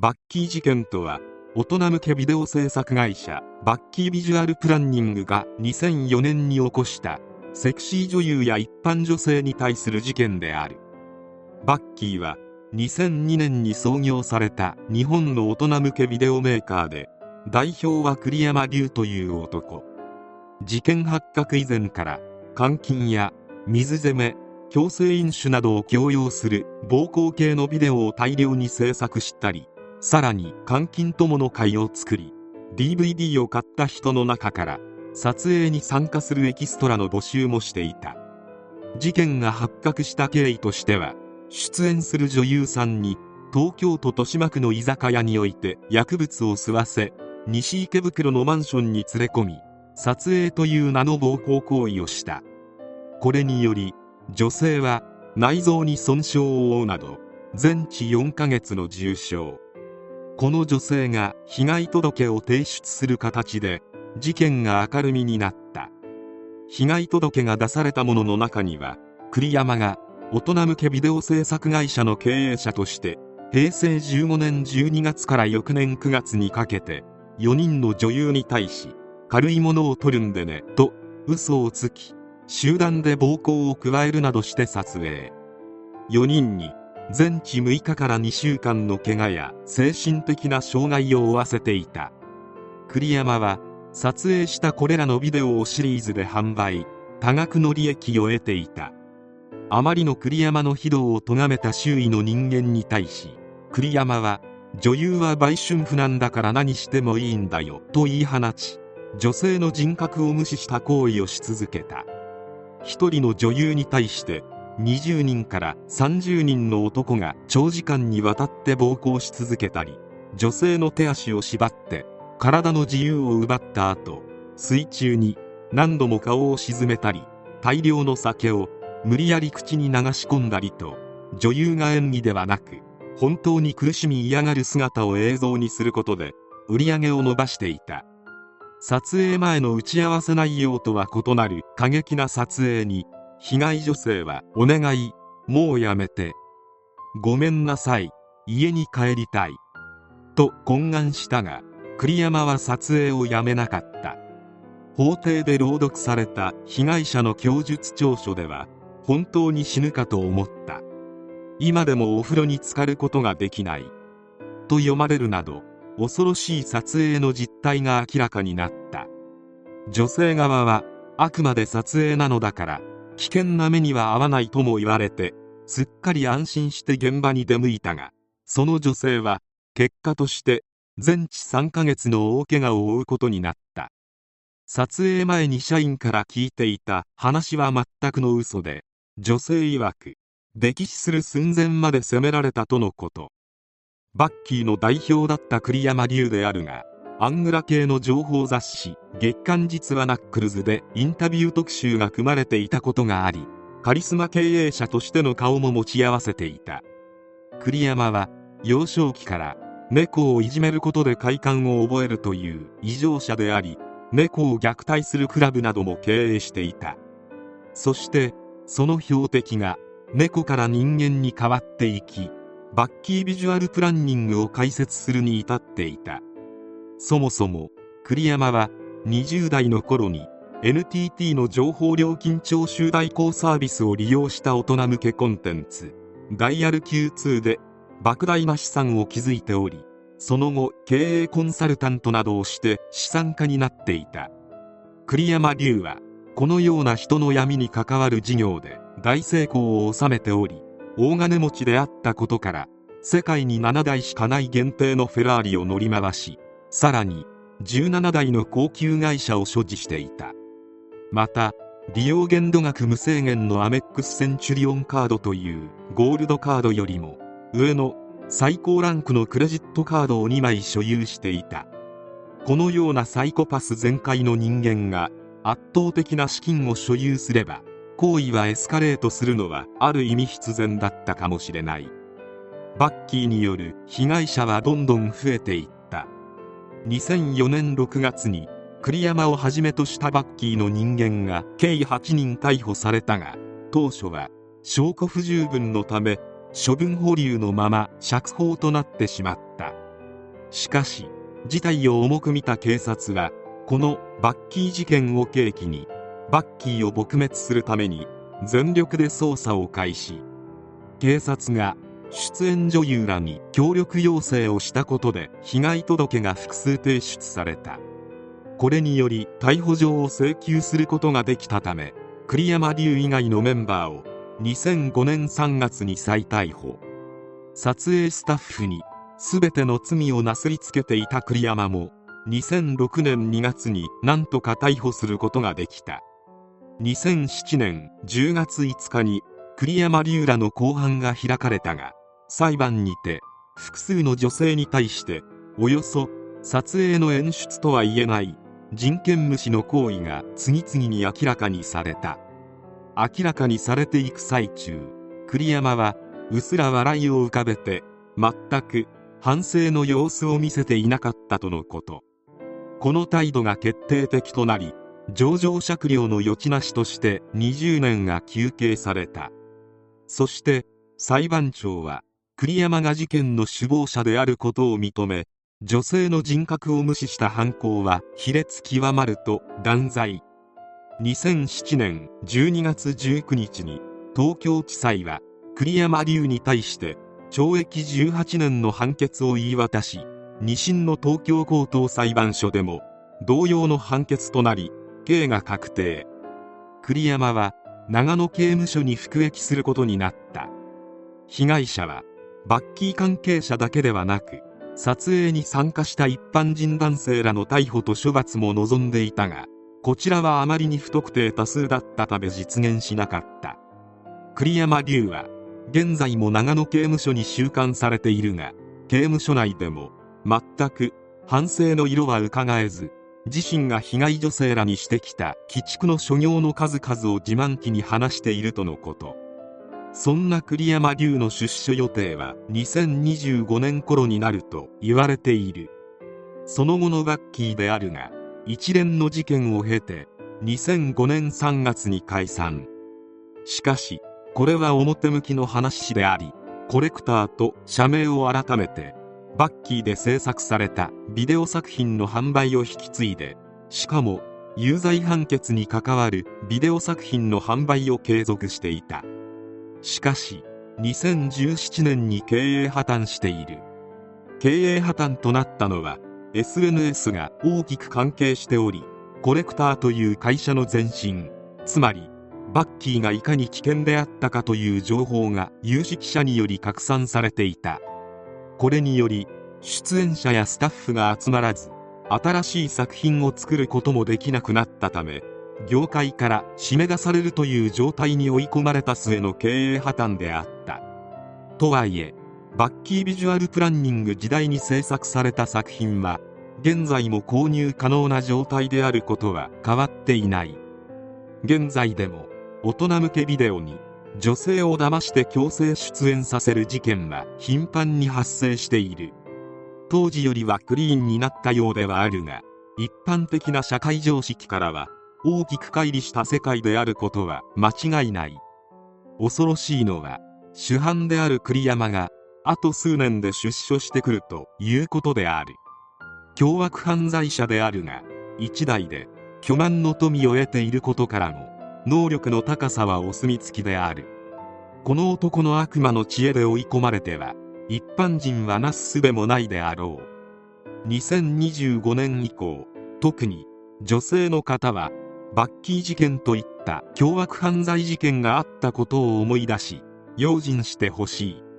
バッキー事件とは大人向けビデオ制作会社バッキービジュアルプランニングが2004年に起こしたセクシー女優や一般女性に対する事件である。バッキーは2002年に創業された日本の大人向けビデオメーカーで代表は栗山龍という男。事件発覚以前から監禁や水攻め強制飲酒などを強要する暴行系のビデオを大量に制作したりさらに監禁友の会を作り DVD を買った人の中から撮影に参加するエキストラの募集もしていた。事件が発覚した経緯としては出演する女優さんに東京都豊島区の居酒屋において薬物を吸わせ西池袋のマンションに連れ込み撮影という名の暴行行為をした。これにより女性は内臓に損傷を負うなど全治4ヶ月の重傷。この女性が被害届を提出する形で事件が明るみになった。被害届が出されたものの中には栗山が大人向けビデオ制作会社の経営者として平成15年12月から翌年9月にかけて4人の女優に対し軽いものを取るんでねと嘘をつき集団で暴行を加えるなどして撮影。4人に全治6日から2週間の怪我や精神的な障害を負わせていた。栗山は撮影したこれらのビデオをシリーズで販売。多額の利益を得ていた。あまりの栗山の非道を咎めた周囲の人間に対し栗山は女優は売春婦なんだから何してもいいんだよと言い放ち女性の人格を無視した行為をし続けた。一人の女優に対して20人から30人の男が長時間にわたって暴行し続けたり女性の手足を縛って体の自由を奪った後水中に何度も顔を沈めたり大量の酒を無理やり口に流し込んだりと女優が演技ではなく本当に苦しみ嫌がる姿を映像にすることで売り上げを伸ばしていた。撮影前の打ち合わせ内容とは異なる過激な撮影に被害女性は「お願いもうやめて。ごめんなさい。家に帰りたい」と懇願したが栗山は撮影をやめなかった。法廷で朗読された被害者の供述調書では本当に死ぬかと思った。今でもお風呂に浸かることができない。と読まれるなど恐ろしい撮影の実態が明らかになった。女性側はあくまで撮影なのだから危険な目には合わないとも言われてすっかり安心して現場に出向いたがその女性は結果として全治3ヶ月の大怪我を負うことになった。撮影前に社員から聞いていた話は全くの嘘で女性曰く溺死する寸前まで責められたとのこと。バッキーの代表だった栗山龍であるがアングラ系の情報雑誌月刊実話ナックルズでインタビュー特集が組まれていたことがありカリスマ経営者としての顔も持ち合わせていた。栗山は幼少期から猫をいじめることで快感を覚えるという異常者であり猫を虐待するクラブなども経営していた。そしてその標的が猫から人間に変わっていきバッキービジュアルプランニングを開設するに至っていた。そもそも栗山は20代の頃に NTT の情報料金徴収代行サービスを利用した大人向けコンテンツダイヤル Q2 で莫大な資産を築いておりその後経営コンサルタントなどをして資産家になっていた。栗山龍はこのような人の闇に関わる事業で大成功を収めており大金持ちであったことから世界に7台しかない限定のフェラーリを乗り回しさらに17台の高級会社を所持していた。また利用限度額無制限のアメックスセンチュリオンカードというゴールドカードよりも上の最高ランクのクレジットカードを2枚所有していた。このようなサイコパス全開の人間が圧倒的な資金を所有すれば行為はエスカレートするのはある意味必然だったかもしれない。バッキーによる被害者はどんどん増えていった。2004年6月に栗山をはじめとしたバッキーの人間が計8人逮捕されたが当初は証拠不十分のため処分保留のまま釈放となってしまった。しかし事態を重く見た警察はこのバッキー事件を契機にバッキーを撲滅するために全力で捜査を開始。警察が出演女優らに協力要請をしたことで被害届が複数提出された。これにより逮捕状を請求することができたため栗山流以外のメンバーを2005年3月に再逮捕。撮影スタッフに全ての罪をなすりつけていた栗山も2006年2月に何とか逮捕することができた。2007年10月5日に栗山龍らの公判が開かれたが裁判にて複数の女性に対しておよそ撮影の演出とは言えない人権無視の行為が次々に明らかにされた。明らかにされていく最中栗山はうすら笑いを浮かべて全く反省の様子を見せていなかったとのこと。この態度が決定的となり情状酌量の余地なしとして20年が求刑された。そして裁判長は栗山が事件の首謀者であることを認め女性の人格を無視した犯行は卑劣極まると断罪。2007年12月19日に東京地裁は栗山流に対して懲役18年の判決を言い渡し2審の東京高等裁判所でも同様の判決となり刑が確定。栗山は長野刑務所に服役することになった。被害者はバッキー関係者だけではなく撮影に参加した一般人男性らの逮捕と処罰も望んでいたがこちらはあまりに不特定多数だったため実現しなかった。栗山龍は現在も長野刑務所に収監されているが刑務所内でも全く反省の色は伺えず自身が被害女性らにしてきた鬼畜の所業の数々を自慢気に話しているとのこと。そんな栗山流の出所予定は2025年頃になると言われている。その後のバッキーであるが一連の事件を経て2005年3月に解散。しかしこれは表向きの話でありコレクターと社名を改めてバッキーで制作されたビデオ作品の販売を引き継いでしかも有罪判決に関わるビデオ作品の販売を継続していた。しかし2017年に経営破綻している。経営破綻となったのは SNS が大きく関係しておりコレクターという会社の前身。つまりバッキーがいかに危険であったかという情報が有識者により拡散されていた。これにより出演者やスタッフが集まらず新しい作品を作ることもできなくなったため業界から締め出されるという状態に追い込まれた末の経営破綻であった。とはいえバッキービジュアルプランニング時代に制作された作品は現在も購入可能な状態であることは変わっていない。現在でも大人向けビデオに女性を騙して強制出演させる事件は頻繁に発生している。当時よりはクリーンになったようではあるが一般的な社会常識からは大きく乖離した世界であることは間違いない。恐ろしいのは主犯である栗山があと数年で出所してくるということである。凶悪犯罪者であるが一代で巨万の富を得ていることからも能力の高さはお墨付きである。この男の悪魔の知恵で追い込まれては一般人はなすすべもないであろう。2025年以降特に女性の方はバッキー事件といった凶悪犯罪事件があったことを思い出し用心してほしい。